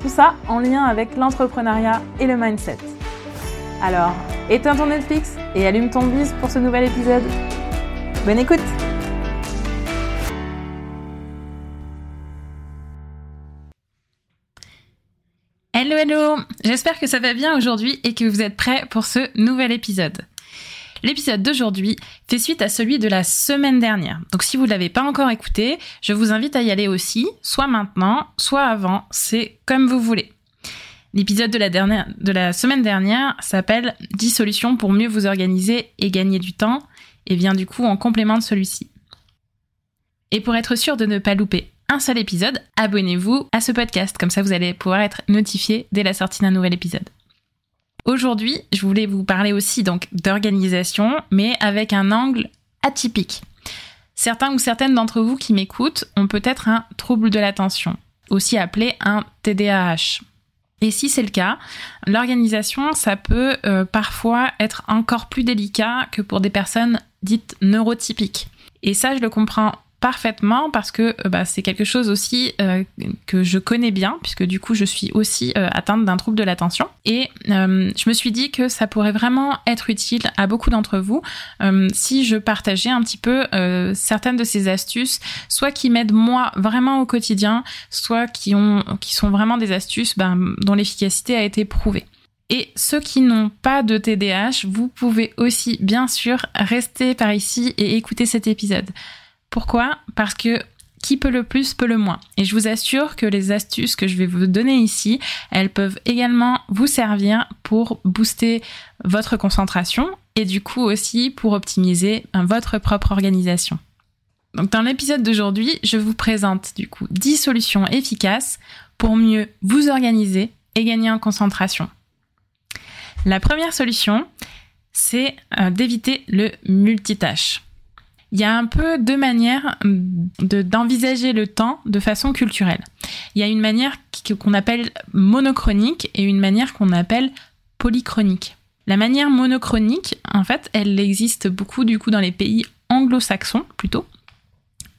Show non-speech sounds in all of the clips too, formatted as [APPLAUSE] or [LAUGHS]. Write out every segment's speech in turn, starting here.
Tout ça en lien avec l'entrepreneuriat et le mindset. Alors, éteins ton Netflix et allume ton bise pour ce nouvel épisode. Bonne écoute Hello hello J'espère que ça va bien aujourd'hui et que vous êtes prêts pour ce nouvel épisode. L'épisode d'aujourd'hui fait suite à celui de la semaine dernière. Donc si vous ne l'avez pas encore écouté, je vous invite à y aller aussi, soit maintenant, soit avant, c'est comme vous voulez. L'épisode de la, semaine dernière s'appelle 10 solutions pour mieux vous organiser et gagner du temps et vient du coup en complément de celui-ci. Et pour être sûr de ne pas louper un seul épisode, abonnez-vous à ce podcast, comme ça vous allez pouvoir être notifié dès la sortie d'un nouvel épisode. Aujourd'hui, je voulais vous parler aussi donc d'organisation, mais avec un angle atypique. Certains ou certaines d'entre vous qui m'écoutent ont peut-être un trouble de l'attention, aussi appelé un TDAH. Et si c'est le cas, l'organisation, ça peut euh, parfois être encore plus délicat que pour des personnes dites neurotypiques. Et ça, je le comprends parfaitement parce que euh, bah, c'est quelque chose aussi euh, que je connais bien puisque du coup je suis aussi euh, atteinte d'un trouble de l'attention et je me suis dit que ça pourrait vraiment être utile à beaucoup d'entre vous si je partageais un petit peu certaines de ces astuces soit qui m'aident moi vraiment au quotidien soit qui ont qui sont vraiment des astuces ben, dont l'efficacité a été prouvée et ceux qui n'ont pas de TDAH, vous pouvez aussi bien sûr rester par ici et écouter cet épisode. Pourquoi? Parce que qui peut le plus peut le moins. Et je vous assure que les astuces que je vais vous donner ici, elles peuvent également vous servir pour booster votre concentration et du coup aussi pour optimiser votre propre organisation. Donc dans l'épisode d'aujourd'hui, je vous présente du coup 10 solutions efficaces pour mieux vous organiser et gagner en concentration. La première solution, c'est euh, d'éviter le multitâche il y a un peu deux manières d'envisager le temps de façon culturelle. Il y a une manière qu'on appelle monochronique et une manière qu'on appelle polychronique. La manière monochronique, en fait, elle existe beaucoup du coup dans les pays anglo-saxons plutôt.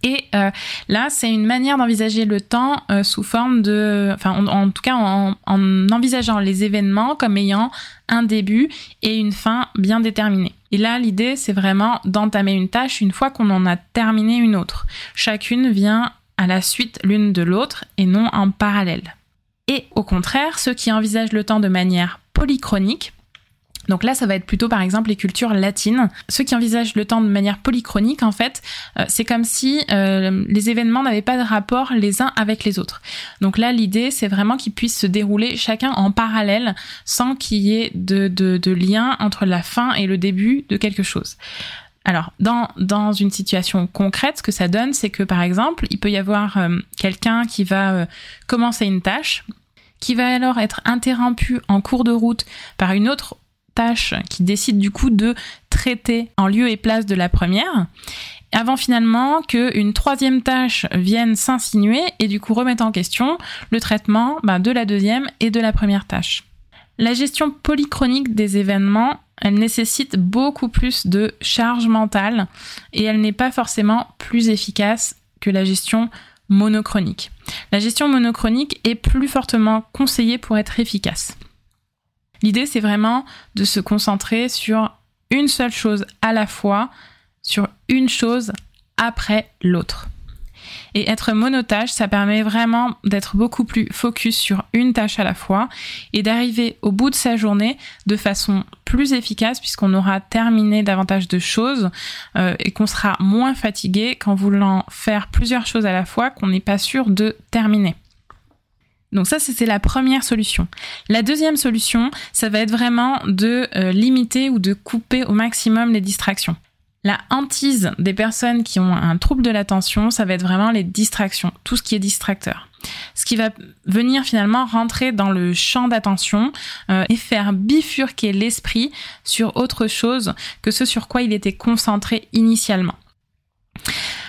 Et euh, là, c'est une manière d'envisager le temps euh, sous forme de, enfin, en, tout cas, en, en, envisageant les événements comme ayant un début et une fin bien déterminée. Et là, l'idée, c'est vraiment d'entamer une tâche une fois qu'on en a terminé une autre. Chacune vient à la suite l'une de l'autre et non en parallèle. Et au contraire, ceux qui envisagent le temps de manière polychronique, donc là, ça va être plutôt par exemple les cultures latines. Ceux qui envisagent le temps de manière polychronique, en fait, euh, c'est comme si euh, les événements n'avaient pas de rapport les uns avec les autres. Donc là, l'idée, c'est vraiment qu'ils puissent se dérouler chacun en parallèle sans qu'il y ait de, lien entre la fin et le début de quelque chose. Alors, dans, dans une situation concrète, ce que ça donne, c'est que par exemple, il peut y avoir euh, quelqu'un qui va commencer une tâche, qui va alors être interrompu en cours de route par une autre tâche qui décide du coup de traiter en lieu et place de la première avant finalement qu'une troisième tâche vienne s'insinuer et du coup remettre en question le traitement bah, de la deuxième et de la première tâche. La gestion polychronique des événements, elle nécessite beaucoup plus de charge mentale et elle n'est pas forcément plus efficace que la gestion monochronique. La gestion monochronique est plus fortement conseillée pour être efficace. L'idée, c'est vraiment de se concentrer sur une seule chose à la fois, sur une chose après l'autre. Et être monotâche, ça permet vraiment d'être beaucoup plus focus sur une tâche à la fois et d'arriver au bout de sa journée de façon plus efficace puisqu'on aura terminé davantage de choses euh, et qu'on sera moins fatigué qu'en voulant faire plusieurs choses à la fois qu'on n'est pas sûr de terminer. Donc ça, c'était la première solution. La deuxième solution, ça va être vraiment de euh, limiter ou de couper au maximum les distractions. La hantise des personnes qui ont un trouble de l'attention, ça va être vraiment les distractions, tout ce qui est distracteur. Ce qui va venir finalement rentrer dans le champ d'attention euh, et faire bifurquer l'esprit sur autre chose que ce sur quoi il était concentré initialement.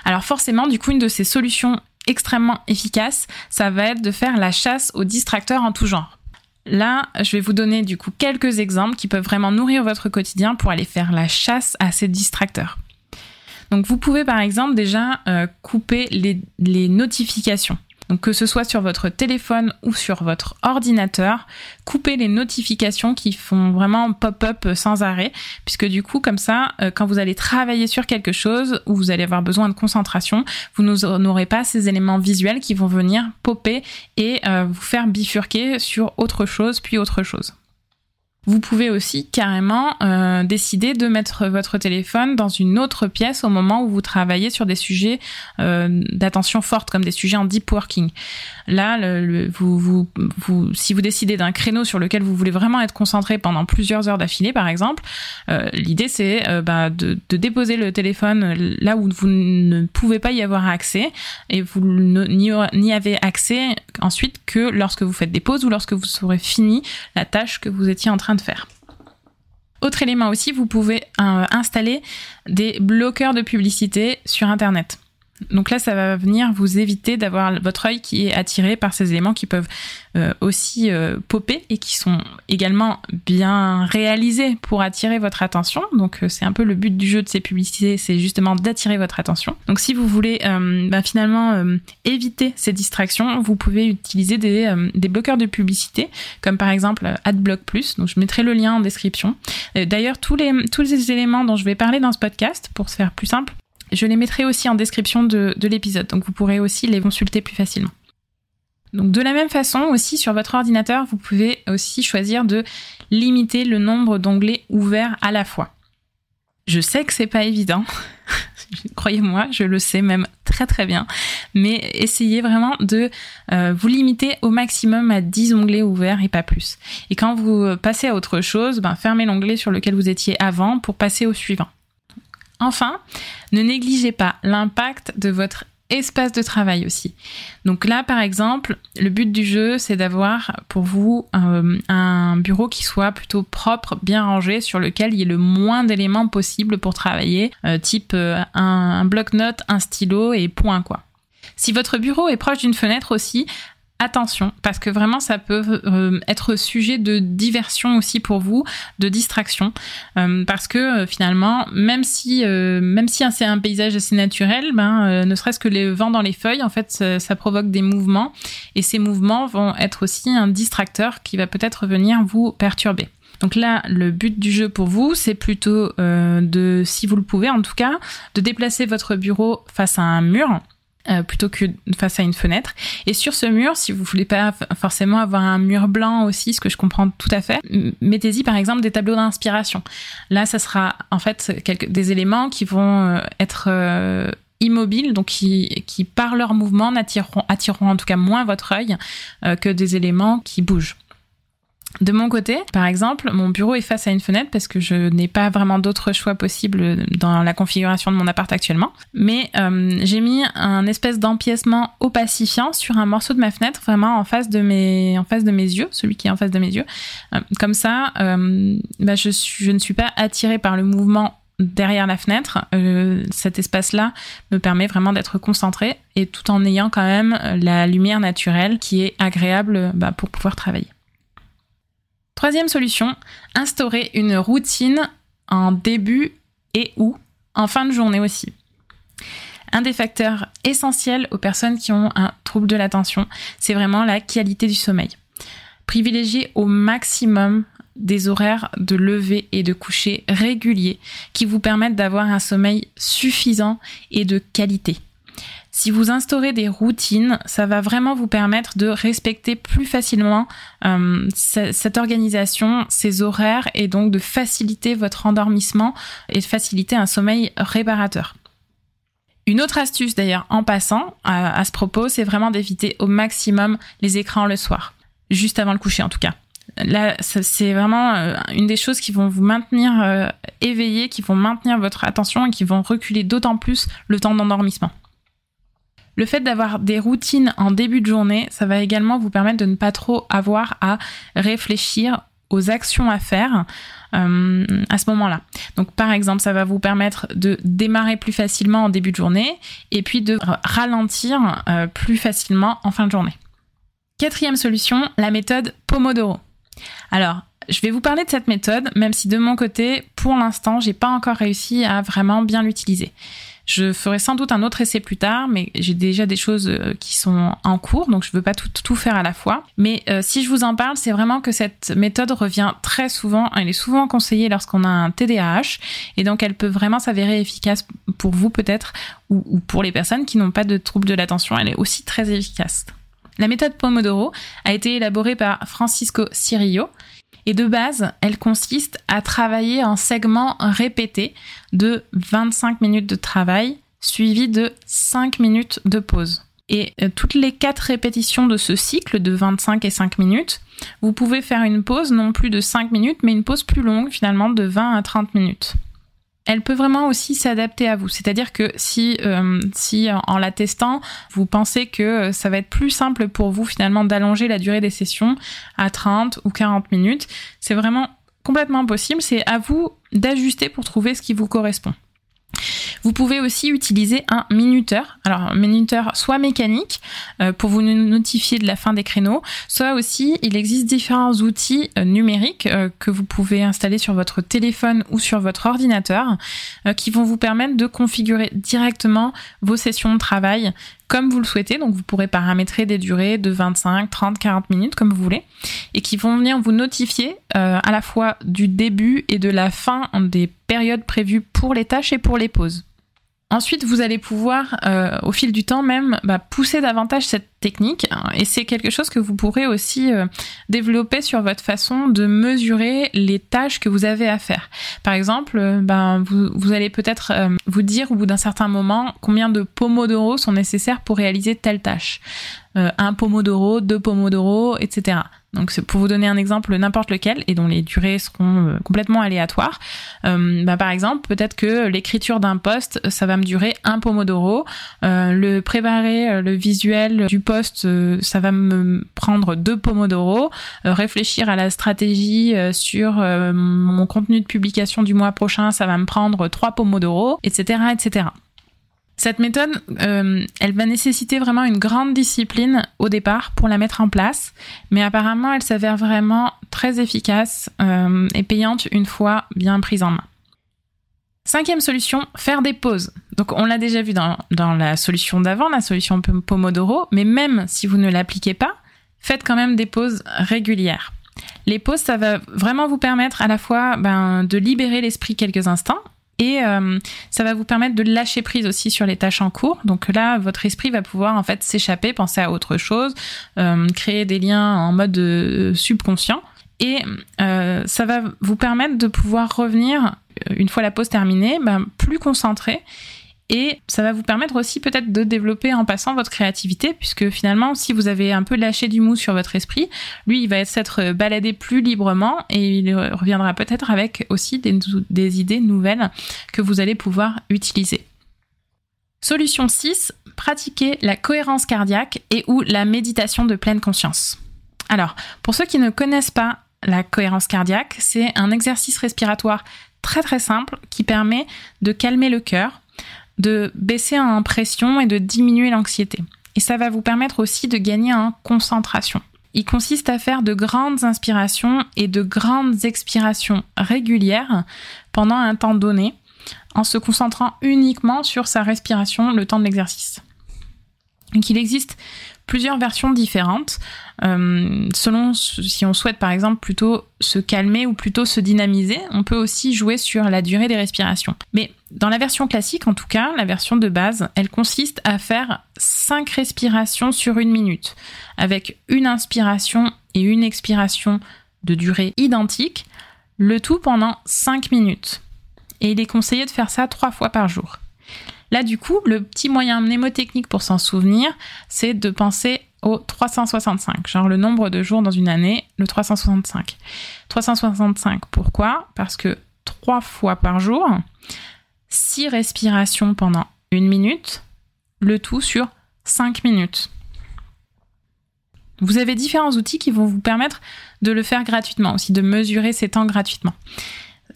Alors forcément, du coup, une de ces solutions extrêmement efficaces, ça va être de faire la chasse aux distracteurs en tout genre. Là, je vais vous donner du coup quelques exemples qui peuvent vraiment nourrir votre quotidien pour aller faire la chasse à ces distracteurs. Donc vous pouvez par exemple déjà euh, couper les notifications. Donc que ce soit sur votre téléphone ou sur votre ordinateur, coupez les notifications qui font vraiment pop-up sans arrêt, puisque du coup comme ça, euh, quand vous allez travailler sur quelque chose où vous allez avoir besoin de concentration, vous n'aurez pas ces éléments visuels qui vont venir popper et euh, vous faire bifurquer sur autre chose puis autre chose. Vous pouvez aussi carrément euh, décider de mettre votre téléphone dans une autre pièce au moment où vous travaillez sur des sujets euh, d'attention forte, comme des sujets en deep working. Là, le, vous, vous, vous, si vous décidez d'un créneau sur lequel vous voulez vraiment être concentré pendant plusieurs heures d'affilée, par exemple, euh, l'idée c'est euh, bah, de, de, déposer le téléphone là où vous ne pouvez pas y avoir accès et vous n'y avez accès ensuite que lorsque vous faites des pauses ou lorsque vous aurez fini la tâche que vous étiez en train de faire. Autre élément aussi, vous pouvez euh, installer des bloqueurs de publicité sur Internet. Donc là, ça va venir vous éviter d'avoir votre œil qui est attiré par ces éléments qui peuvent euh, aussi euh, popper et qui sont également bien réalisés pour attirer votre attention. Donc euh, c'est un peu le but du jeu de ces publicités, c'est justement d'attirer votre attention. Donc si vous voulez bah, finalement éviter ces distractions, vous pouvez utiliser des, bloqueurs de publicité, comme par exemple AdBlock Plus. Donc je mettrai le lien en description. D'ailleurs, tous les éléments dont je vais parler dans ce podcast, pour se faire plus simple, je les mettrai aussi en description de, l'épisode, donc vous pourrez aussi les consulter plus facilement. Donc de la même façon aussi sur votre ordinateur, vous pouvez aussi choisir de limiter le nombre d'onglets ouverts à la fois. Je sais que c'est pas évident, [LAUGHS] croyez-moi, je le sais même très très bien, mais essayez vraiment de euh, vous limiter au maximum à 10 onglets ouverts et pas plus. Et quand vous passez à autre chose, ben, fermez l'onglet sur lequel vous étiez avant pour passer au suivant. Enfin, ne négligez pas l'impact de votre espace de travail aussi. Donc là, par exemple, le but du jeu, c'est d'avoir pour vous euh, un bureau qui soit plutôt propre, bien rangé, sur lequel il y ait le moins d'éléments possible pour travailler, euh, type euh, un, un bloc-notes, un stylo et point quoi. Si votre bureau est proche d'une fenêtre aussi, attention parce que vraiment ça peut euh, être sujet de diversion aussi pour vous, de distraction. Euh, parce que euh, finalement même si si c'est un paysage assez naturel, ben ne serait-ce que les vents dans les feuilles en fait ça, provoque des mouvements. Et ces mouvements vont être aussi un distracteur qui va peut-être venir vous perturber. Donc là, le but du jeu pour vous, c'est plutôt de, si vous le pouvez en tout cas, de déplacer votre bureau face à un mur euh, plutôt que face à une fenêtre. Et sur ce mur, si vous voulez pas forcément avoir un mur blanc aussi, ce que je comprends tout à fait, mettez-y par exemple des tableaux d'inspiration. Là, ça sera en fait des éléments qui vont euh, être euh, immobiles, donc qui, par leur mouvement attireront en tout cas moins votre œil que des éléments qui bougent. De mon côté, par exemple, mon bureau est face à une fenêtre parce que je n'ai pas vraiment d'autres choix possibles dans la configuration de mon appart actuellement. Mais euh, j'ai mis un espèce d'empiècement opacifiant sur un morceau de ma fenêtre, vraiment en face de mes, yeux, celui qui est en face de mes yeux. Euh, comme ça, euh, bah, je, ne suis pas attirée par le mouvement derrière la fenêtre. cet espace-là me permet vraiment d'être concentrée et tout en ayant quand même la lumière naturelle qui est agréable bah, pour pouvoir travailler. Troisième solution, instaurer une routine en début et ou en fin de journée aussi. Un des facteurs essentiels aux personnes qui ont un trouble de l'attention, c'est vraiment la qualité du sommeil. Privilégiez au maximum des horaires de lever et de coucher réguliers qui vous permettent d'avoir un sommeil suffisant et de qualité. Si vous instaurez des routines, ça va vraiment vous permettre de respecter plus facilement euh, cette organisation, ces horaires et donc de faciliter votre endormissement et de faciliter un sommeil réparateur. Une autre astuce d'ailleurs en passant à, à ce propos, c'est vraiment d'éviter au maximum les écrans le soir, juste avant le coucher en tout cas. Là, c'est vraiment euh, une des choses qui vont vous maintenir euh, éveillé, qui vont maintenir votre attention et qui vont reculer d'autant plus le temps d'endormissement. Le fait d'avoir des routines en début de journée, ça va également vous permettre de ne pas trop avoir à réfléchir aux actions à faire euh, à ce moment-là. Donc par exemple, ça va vous permettre de démarrer plus facilement en début de journée et puis de ralentir euh, plus facilement en fin de journée. Quatrième solution, la méthode Pomodoro. Alors, je vais vous parler de cette méthode, même si de mon côté, pour l'instant, j'ai pas encore réussi à vraiment bien l'utiliser. Je ferai sans doute un autre essai plus tard, mais j'ai déjà des choses euh, qui sont en cours, donc je ne veux pas tout, faire à la fois. Mais euh, si je vous en parle, c'est vraiment que cette méthode revient très souvent, elle est souvent conseillée lorsqu'on a un TDAH, et donc elle peut vraiment s'avérer efficace pour vous peut-être, ou, ou pour les personnes qui n'ont pas de troubles de l'attention, elle est aussi très efficace. La méthode Pomodoro a été élaborée par Francisco Cirillo, et de base, elle consiste à travailler en segments répétés de 25 minutes de travail suivi de 5 minutes de pause. Et euh, toutes les 4 répétitions de ce cycle de 25 et 5 minutes, vous pouvez faire une pause non plus de 5 minutes, mais une pause plus longue finalement de 20 à 30 minutes elle peut vraiment aussi s'adapter à vous. C'est-à-dire que si, euh, si en la testant, vous pensez que euh, ça va être plus simple pour vous finalement d'allonger la durée des sessions à 30 ou 40 minutes, c'est vraiment complètement possible. C'est à vous d'ajuster pour trouver ce qui vous correspond. Vous pouvez aussi utiliser un minuteur. Alors, un minuteur soit mécanique euh, pour vous notifier de la fin des créneaux, soit aussi il existe différents outils euh, numériques euh, que vous pouvez installer sur votre téléphone ou sur votre ordinateur qui vont vous permettre de configurer directement vos sessions de travail comme vous le souhaitez. Donc vous pourrez paramétrer des durées de 25, 30, 40 minutes comme vous voulez et qui vont venir vous notifier à la fois du début et de la fin des périodes prévues pour les tâches et pour les pauses. Ensuite, vous allez pouvoir, euh, au fil du temps même, bah, pousser davantage cette technique. Et c'est quelque chose que vous pourrez aussi euh, développer sur votre façon de mesurer les tâches que vous avez à faire. Par exemple, euh, ben, vous, vous, allez peut-être vous dire au bout d'un certain moment combien de pomodoro sont nécessaires pour réaliser telle tâche. un pomodoro, deux pomodoro, etc. Donc pour vous donner un exemple n'importe lequel et dont les durées seront euh, complètement aléatoires. Euh, bah, par exemple, peut-être que l'écriture d'un poste, ça va me durer un pomodoro. Euh, le préparer le visuel du poste, ça va me prendre deux pomodoro. réfléchir à la stratégie sur mon contenu de publication du mois prochain, ça va me prendre trois pomodoro, etc., etc. Cette méthode, euh, elle va nécessiter vraiment une grande discipline au départ pour la mettre en place, mais apparemment elle s'avère vraiment très efficace euh, et payante une fois bien prise en main. Cinquième solution, faire des pauses. Donc on l'a déjà vu dans, la solution d'avant, la solution Pomodoro, mais même si vous ne l'appliquez pas, faites quand même des pauses régulières. Les pauses, ça va vraiment vous permettre à la fois ben, de libérer l'esprit quelques instants et euh, ça va vous permettre de lâcher prise aussi sur les tâches en cours. Donc là, votre esprit va pouvoir en fait s'échapper, penser à autre chose, euh, créer des liens en mode euh, subconscient. Et ça va vous permettre de pouvoir revenir, une fois la pause terminée, ben, plus concentré et ça va vous permettre aussi peut-être de développer en passant votre créativité, puisque finalement, si vous avez un peu lâché du mou sur votre esprit, lui, il va s'être baladé plus librement et il reviendra peut-être avec aussi des, des idées nouvelles que vous allez pouvoir utiliser. Solution 6, pratiquer la cohérence cardiaque et ou la méditation de pleine conscience. Alors, pour ceux qui ne connaissent pas la cohérence cardiaque, c'est un exercice respiratoire très très simple qui permet de calmer le cœur, de baisser en pression et de diminuer l'anxiété. Et ça va vous permettre aussi de gagner en concentration. Il consiste à faire de grandes inspirations et de grandes expirations régulières pendant un temps donné, en se concentrant uniquement sur sa respiration le temps de l'exercice. Donc il existe plusieurs versions différentes, euh, selon si on souhaite par exemple plutôt se calmer ou plutôt se dynamiser, on peut aussi jouer sur la durée des respirations. Mais dans la version classique, en tout cas, la version de base, elle consiste à faire 5 respirations sur une minute, avec une inspiration et une expiration de durée identique, le tout pendant 5 minutes. Et il est conseillé de faire ça 3 fois par jour. Là, du coup, le petit moyen mnémotechnique pour s'en souvenir, c'est de penser au 365, genre le nombre de jours dans une année, le 365. 365, pourquoi? Parce que trois fois par jour, six respirations pendant une minute, le tout sur cinq minutes. Vous avez différents outils qui vont vous permettre de le faire gratuitement, aussi de mesurer ces temps gratuitement.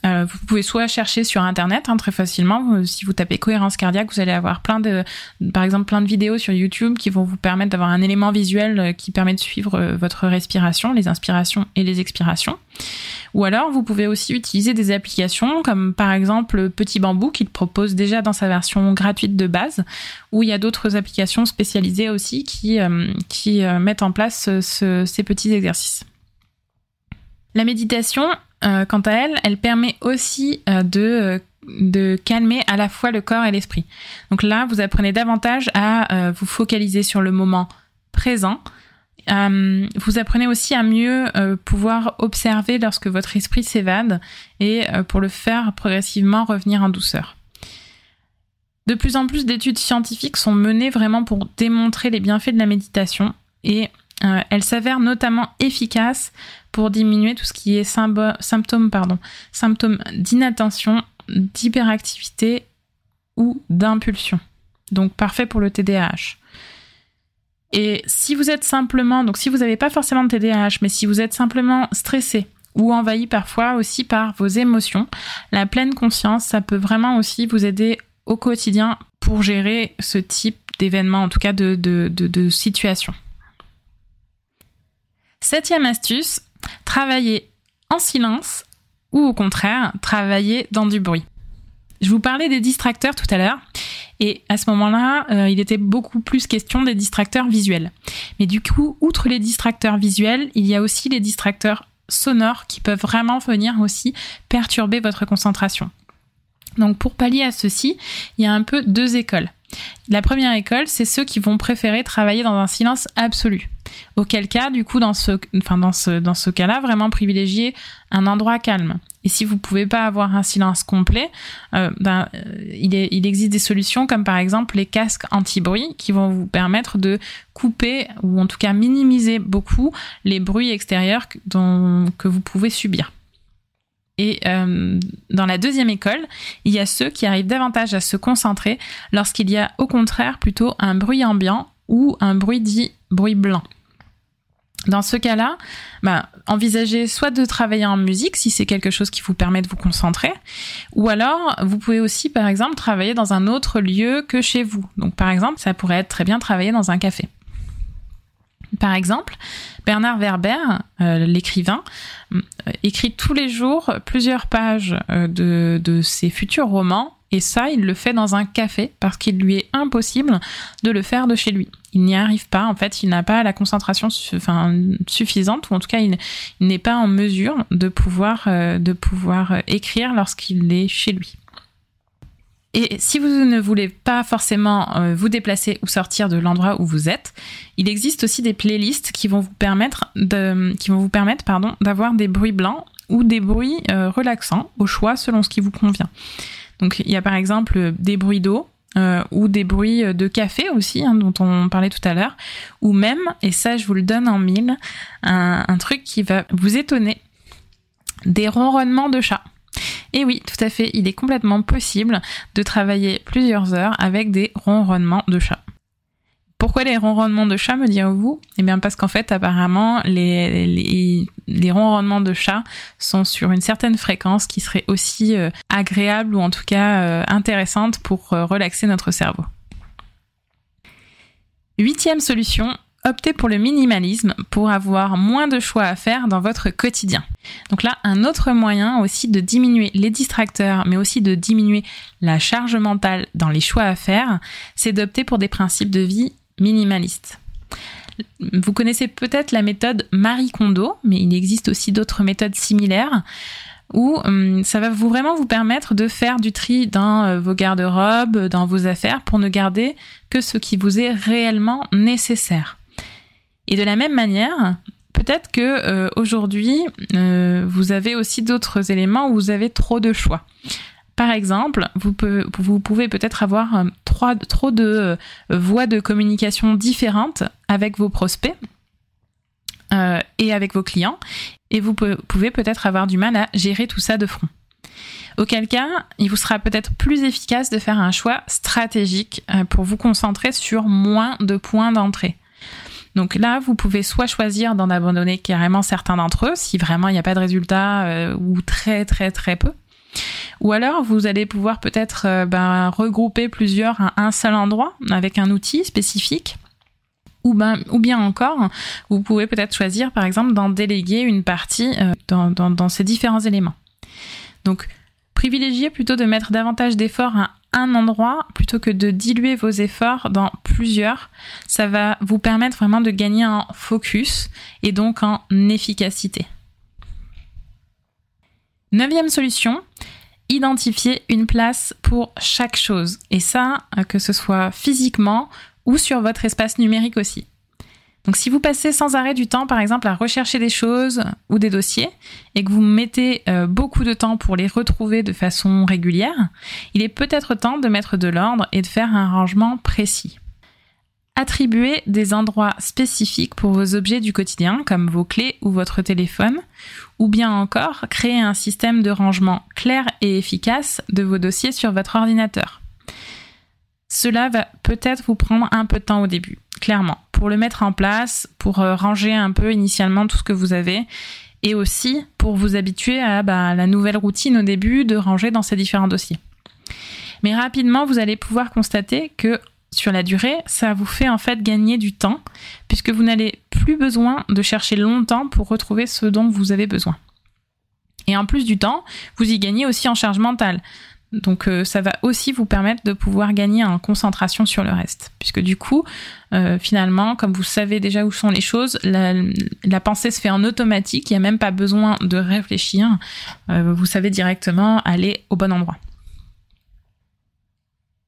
Euh, vous pouvez soit chercher sur internet hein, très facilement. Euh, si vous tapez cohérence cardiaque, vous allez avoir plein de, par exemple, plein de vidéos sur YouTube qui vont vous permettre d'avoir un élément visuel euh, qui permet de suivre votre respiration, les inspirations et les expirations. Ou alors, vous pouvez aussi utiliser des applications comme par exemple Petit Bambou qui le propose déjà dans sa version gratuite de base, ou il y a d'autres applications spécialisées aussi qui, qui mettent en place ces petits exercices. La méditation, euh, quant à elle, elle permet aussi euh, de, euh, de calmer à la fois le corps et l'esprit. Donc là, vous apprenez davantage à vous focaliser sur le moment présent. vous apprenez aussi à mieux pouvoir observer lorsque votre esprit s'évade et pour le faire progressivement revenir en douceur. De plus en plus d'études scientifiques sont menées vraiment pour démontrer les bienfaits de la méditation et elle s'avère notamment efficace pour diminuer tout ce qui est symptômes, d'inattention, d'hyperactivité ou d'impulsion. Donc parfait pour le TDAH. Et si vous êtes simplement, donc si vous n'avez pas forcément de TDAH, mais si vous êtes simplement stressé ou envahi parfois aussi par vos émotions, la pleine conscience, ça peut vraiment aussi vous aider au quotidien pour gérer ce type d'événement, en tout cas de situation. Septième astuce, travailler en silence ou au contraire travailler dans du bruit. Je vous parlais des distracteurs tout à l'heure et à ce moment-là, euh, il était beaucoup plus question des distracteurs visuels. Mais du coup, outre les distracteurs visuels, il y a aussi les distracteurs sonores qui peuvent vraiment venir aussi perturber votre concentration. Donc pour pallier à ceci, il y a un peu deux écoles. La première école, c'est ceux qui vont préférer travailler dans un silence absolu. Auquel cas, du coup, dans ce, enfin, dans ce, dans ce cas-là, vraiment privilégier un endroit calme. Et si vous pouvez pas avoir un silence complet, euh, ben, euh, il, existe des solutions comme par exemple les casques anti-bruit qui vont vous permettre de couper ou en tout cas minimiser beaucoup les bruits extérieurs que vous pouvez subir. Et euh, dans la deuxième école, il y a ceux qui arrivent davantage à se concentrer lorsqu'il y a au contraire plutôt un bruit ambiant ou un bruit dit bruit blanc. Dans ce cas-là, bah, envisagez soit de travailler en musique si c'est quelque chose qui vous permet de vous concentrer, ou alors vous pouvez aussi par exemple travailler dans un autre lieu que chez vous. Donc par exemple, ça pourrait être très bien travailler dans un café. Par exemple, Bernard Werber, euh, l'écrivain, écrit tous les jours plusieurs pages euh, de, de ses futurs romans et ça, il le fait dans un café parce qu'il lui est impossible de le faire de chez lui. Il n'y arrive pas, en fait, il n'a pas la concentration suffisante, ou en tout cas, il, n'est pas en mesure de pouvoir, de pouvoir écrire lorsqu'il est chez lui. Et si vous ne voulez pas forcément euh, vous déplacer ou sortir de l'endroit où vous êtes, il existe aussi des playlists qui vont vous permettre d'avoir des bruits blancs ou des bruits euh, relaxants au choix selon ce qui vous convient. Donc il y a par exemple des bruits d'eau, euh, ou des bruits de café aussi, hein, dont on parlait tout à l'heure, ou même, et ça je vous le donne en mille, un truc qui va vous étonner, des ronronnements de chat. Et oui, tout à fait, il est complètement possible de travailler plusieurs heures avec des ronronnements de chat. Pourquoi les ronronnements de chat, me direz-vous? Eh bien parce qu'en fait, apparemment, les, les, de chat sont sur une certaine fréquence qui serait aussi euh, agréable ou en tout cas euh, intéressante pour euh, relaxer notre cerveau. Huitième solution, optez pour le minimalisme pour avoir moins de choix à faire dans votre quotidien. Donc là, un autre moyen aussi de diminuer les distracteurs, mais aussi de diminuer la charge mentale dans les choix à faire, c'est d'opter pour des principes de vie minimalistes. Vous connaissez peut-être la méthode Marie Kondo, mais il existe aussi d'autres méthodes similaires où hum, ça va vraiment vous permettre de faire du tri dans euh, vos garde-robes, dans vos affaires, pour ne garder que ce qui vous est réellement nécessaire. Et de la même manière, peut-être que euh, aujourd'hui, euh, vous avez aussi d'autres éléments où vous avez trop de choix. Par exemple, vous, pouvez peut-être avoir trop de voies de communication différentes avec vos prospects et avec vos clients, et vous pouvez peut-être avoir du mal à gérer tout ça de front. Auquel cas, il vous sera peut-être plus efficace de faire un choix stratégique euh, pour vous concentrer sur moins de points d'entrée. Donc là, vous pouvez soit choisir d'en abandonner carrément certains d'entre eux, si vraiment il n'y a pas de résultat euh, ou très très très peu. Ou alors, vous allez pouvoir peut-être euh, ben, regrouper plusieurs à un seul endroit avec un outil spécifique. Ou, ben, ou bien encore, vous pouvez peut-être choisir, par exemple, d'en déléguer une partie dans, dans ces différents éléments. Donc, privilégiez plutôt de mettre davantage d'efforts à un endroit plutôt que de diluer vos efforts dans plusieurs. Ça va vous permettre vraiment de gagner en focus et donc en efficacité. Neuvième solution, identifier une place pour chaque chose. Et ça, que ce soit physiquement ou sur votre espace numérique aussi. Donc si vous passez sans arrêt du temps, par exemple, à rechercher des choses ou des dossiers, et que vous mettez euh, beaucoup de temps pour les retrouver de façon régulière, il est peut-être temps de mettre de l'ordre et de faire un rangement précis. Attribuez des endroits spécifiques pour vos objets du quotidien, comme vos clés ou votre téléphone, ou bien encore créer un système de rangement clair et efficace de vos dossiers sur votre ordinateur. Cela va peut-être vous prendre un peu de temps au début, clairement, pour le mettre en place, pour euh, ranger un peu initialement tout ce que vous avez, et aussi pour vous habituer à bah, la nouvelle routine au début de ranger dans ces différents dossiers. Mais rapidement, vous allez pouvoir constater que sur la durée, ça vous fait en fait gagner du temps, puisque vous n'allez plus besoin de chercher longtemps pour retrouver ce dont vous avez besoin. Et en plus du temps, vous y gagnez aussi en charge mentale. Donc euh, ça va aussi vous permettre de pouvoir gagner en concentration sur le reste. Puisque du coup, euh, finalement, comme vous savez déjà où sont les choses, la, pensée se fait en automatique, il n'y a même pas besoin de réfléchir. Euh, vous savez directement aller au bon endroit.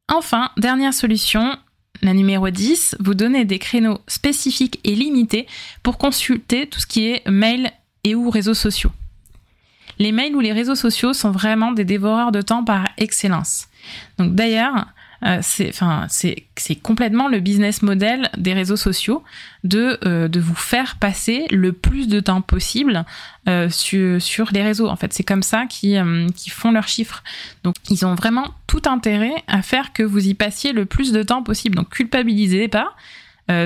Enfin, dernière solution, la numéro 10, vous donnez des créneaux spécifiques et limités pour consulter tout ce qui est mail et ou réseaux sociaux. Les mails ou les réseaux sociaux sont vraiment des dévoreurs de temps par excellence. Donc d'ailleurs, euh, c'est enfin c'est c'est complètement le business model des réseaux sociaux de euh, de vous faire passer le plus de temps possible euh, sur sur les réseaux. En fait c'est comme ça qu'ils qui font leurs chiffres. Donc ils ont vraiment tout intérêt à faire que vous y passiez le plus de temps possible. Donc culpabilisez pas.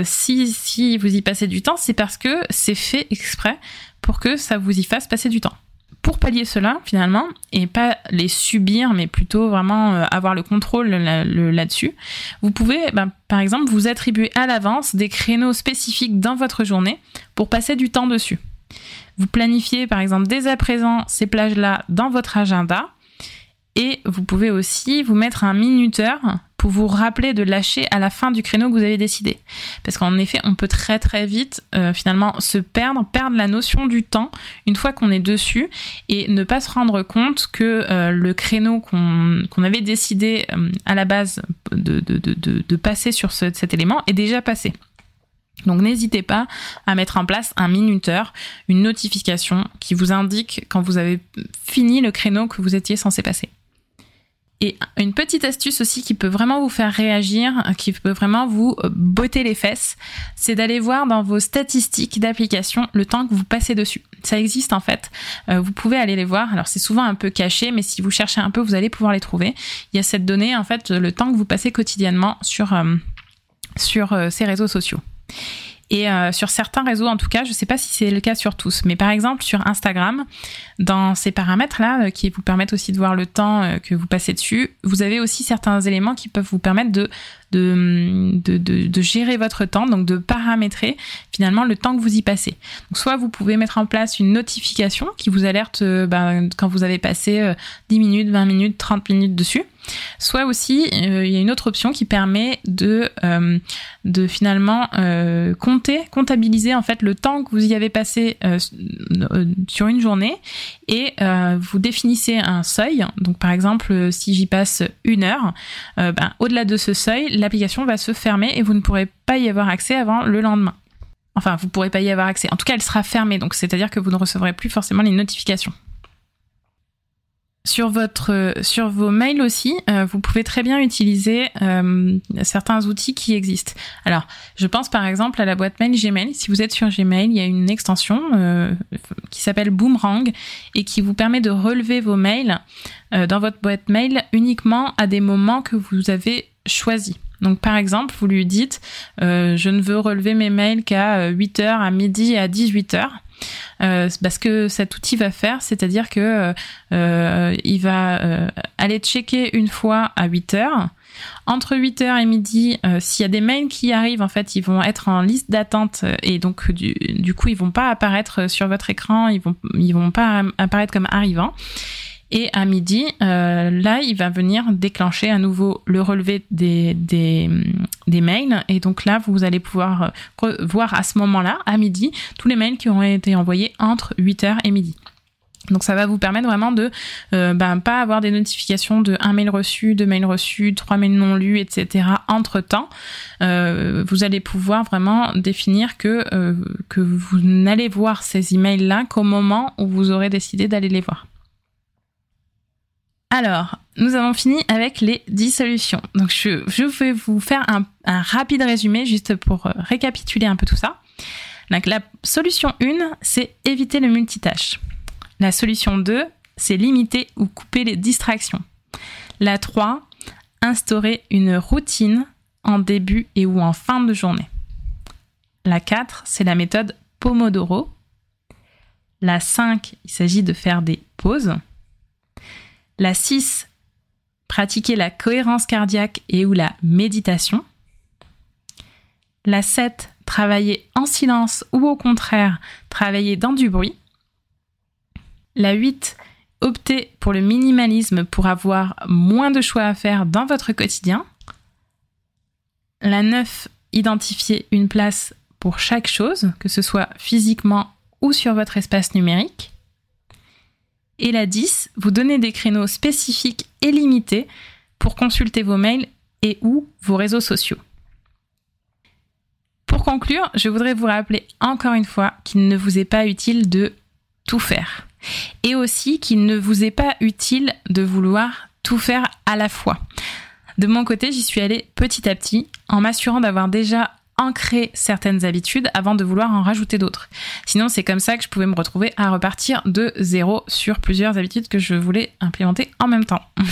Si si vous y passez du temps c'est parce que c'est fait exprès pour que ça vous y fasse passer du temps pour pallier cela, finalement, et pas les subir, mais plutôt vraiment euh, avoir le contrôle là-dessus, vous pouvez, ben, par exemple, vous attribuer à l'avance des créneaux spécifiques dans votre journée pour passer du temps dessus. Vous planifiez, par exemple, dès à présent ces plages-là dans votre agenda, et vous pouvez aussi vous mettre un minuteur pour vous rappeler de lâcher à la fin du créneau que vous avez décidé. Parce qu'en effet, on peut très très vite euh, finalement se perdre, perdre la notion du temps une fois qu'on est dessus et ne pas se rendre compte que euh, le créneau qu'on avait décidé euh, à la base de, de, de, de passer sur cet élément est déjà passé. Donc n'hésitez pas à mettre en place un minuteur, une notification qui vous indique quand vous avez fini le créneau que vous étiez censé passer. Et une petite astuce aussi qui peut vraiment vous faire réagir, qui peut vraiment vous euh, botter les fesses, c'est d'aller voir dans vos statistiques d'application le temps que vous passez dessus. Ça existe en fait. Euh, vous pouvez aller les voir. Alors c'est souvent un peu caché, mais si vous cherchez un peu, vous allez pouvoir les trouver. Il y a cette donnée en fait, le temps que vous passez quotidiennement sur euh, sur ces réseaux sociaux. Et euh, sur certains réseaux, en tout cas, je ne sais pas si c'est le cas sur tous, mais par exemple sur Instagram, dans ces paramètres-là, euh, qui vous permettent aussi de voir le temps euh, que vous passez dessus, vous avez aussi certains éléments qui peuvent vous permettre de de, gérer votre temps, donc de paramétrer finalement le temps que vous y passez. Soit vous pouvez mettre en place une notification qui vous alerte ben, quand vous avez passé 10 minutes, 20 minutes, 30 minutes dessus. Soit aussi, euh, il y a une autre option qui permet de, euh, finalement euh, compter, comptabiliser en fait le temps que vous y avez passé sur une journée et vous définissez un seuil. Donc par exemple, si j'y passe une heure, ben, au-delà de ce seuil, l'application va se fermer et vous ne pourrez pas y avoir accès avant le lendemain. Enfin, vous ne pourrez pas y avoir accès. En tout cas, elle sera fermée, donc c'est-à-dire que vous ne recevrez plus forcément les notifications. Sur, sur vos mails aussi, euh, vous pouvez très bien utiliser euh, certains outils qui existent. Alors, je pense par exemple à la boîte mail Gmail. Si vous êtes sur Gmail, il y a une extension euh, qui s'appelle Boomerang et qui vous permet de relever vos mails dans votre boîte mail uniquement à des moments que vous avez choisis. Donc par exemple, vous lui dites je ne veux relever mes mails qu'à 8h, à midi à 18h. Euh, parce que cet outil va faire, c'est-à-dire que euh, euh, il va aller checker une fois à 8 heures. Entre 8h et midi, s'il y a des mails qui arrivent, en fait, ils vont être en liste d'attente et donc du, du, coup, ils vont pas apparaître sur votre écran, ils vont ils vont pas apparaître comme arrivants. Et à midi, euh, là, il va venir déclencher à nouveau le relevé des, mails. Et donc là, vous allez pouvoir euh, voir à ce moment-là, à midi, tous les mails qui ont été envoyés entre 8h et midi. Donc ça va vous permettre vraiment de euh, ben, pas avoir des notifications de un mail reçu, deux mails reçus, trois mails non lus, etc. Entre temps, euh, vous allez pouvoir vraiment définir que que vous n'allez voir ces emails là qu'au moment où vous aurez décidé d'aller les voir. Alors, nous avons fini avec les 10 solutions. Donc, je, vais vous faire un, rapide résumé juste pour euh, récapituler un peu tout ça. Donc, la solution 1, c'est éviter le multitâche. La solution 2, c'est limiter ou couper les distractions. La 3, instaurer une routine en début et ou en fin de journée. La 4, c'est la méthode Pomodoro. La 5, il s'agit de faire des pauses. La 6, pratiquer la cohérence cardiaque et ou la méditation. La 7, travailler en silence ou au contraire travailler dans du bruit. La 8, opter pour le minimalisme pour avoir moins de choix à faire dans votre quotidien. La 9, identifier une place pour chaque chose, que ce soit physiquement ou sur votre espace numérique. Et la 10, vous donnez des créneaux spécifiques et limités pour consulter vos mails et ou vos réseaux sociaux. Pour conclure, je voudrais vous rappeler encore une fois qu'il ne vous est pas utile de tout faire. Et aussi qu'il ne vous est pas utile de vouloir tout faire à la fois. De mon côté, j'y suis allée petit à petit en m'assurant d'avoir déjà ancrer certaines habitudes avant de vouloir en rajouter d'autres. Sinon, c'est comme ça que je pouvais me retrouver à repartir de zéro sur plusieurs habitudes que je voulais implémenter en même temps. [LAUGHS]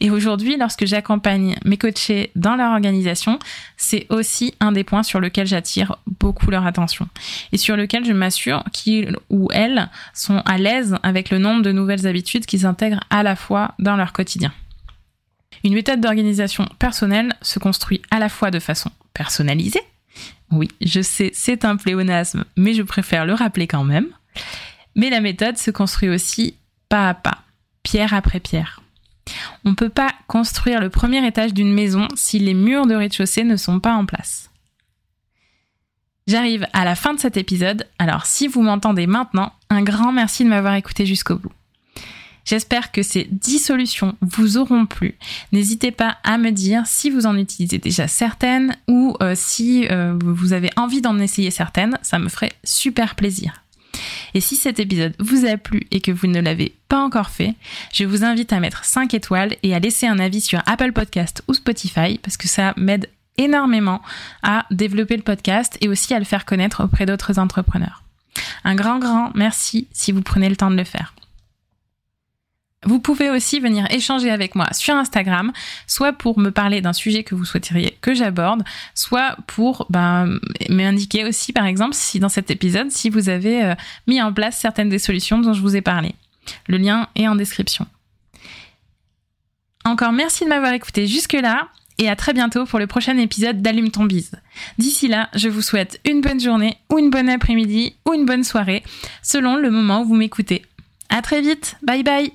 Et aujourd'hui, lorsque j'accompagne mes coachés dans leur organisation, c'est aussi un des points sur lequel j'attire beaucoup leur attention et sur lequel je m'assure qu'ils ou elles sont à l'aise avec le nombre de nouvelles habitudes qu'ils intègrent à la fois dans leur quotidien. Une méthode d'organisation personnelle se construit à la fois de façon personnalisée. Oui, je sais, c'est un pléonasme, mais je préfère le rappeler quand même. Mais la méthode se construit aussi pas à pas, pierre après pierre. On ne peut pas construire le premier étage d'une maison si les murs de rez-de-chaussée ne sont pas en place. J'arrive à la fin de cet épisode, alors si vous m'entendez maintenant, un grand merci de m'avoir écouté jusqu'au bout. J'espère que ces 10 solutions vous auront plu. N'hésitez pas à me dire si vous en utilisez déjà certaines ou euh, si euh, vous avez envie d'en essayer certaines. Ça me ferait super plaisir. Et si cet épisode vous a plu et que vous ne l'avez pas encore fait, je vous invite à mettre 5 étoiles et à laisser un avis sur Apple Podcast ou Spotify parce que ça m'aide énormément à développer le podcast et aussi à le faire connaître auprès d'autres entrepreneurs. Un grand, grand merci si vous prenez le temps de le faire. Vous pouvez aussi venir échanger avec moi sur Instagram, soit pour me parler d'un sujet que vous souhaiteriez que j'aborde, soit pour ben, m'indiquer aussi, par exemple, si dans cet épisode, si vous avez euh, mis en place certaines des solutions dont je vous ai parlé. Le lien est en description. Encore merci de m'avoir écouté jusque-là et à très bientôt pour le prochain épisode d'Allume ton bise. D'ici là, je vous souhaite une bonne journée ou une bonne après-midi ou une bonne soirée selon le moment où vous m'écoutez. À très vite. Bye bye.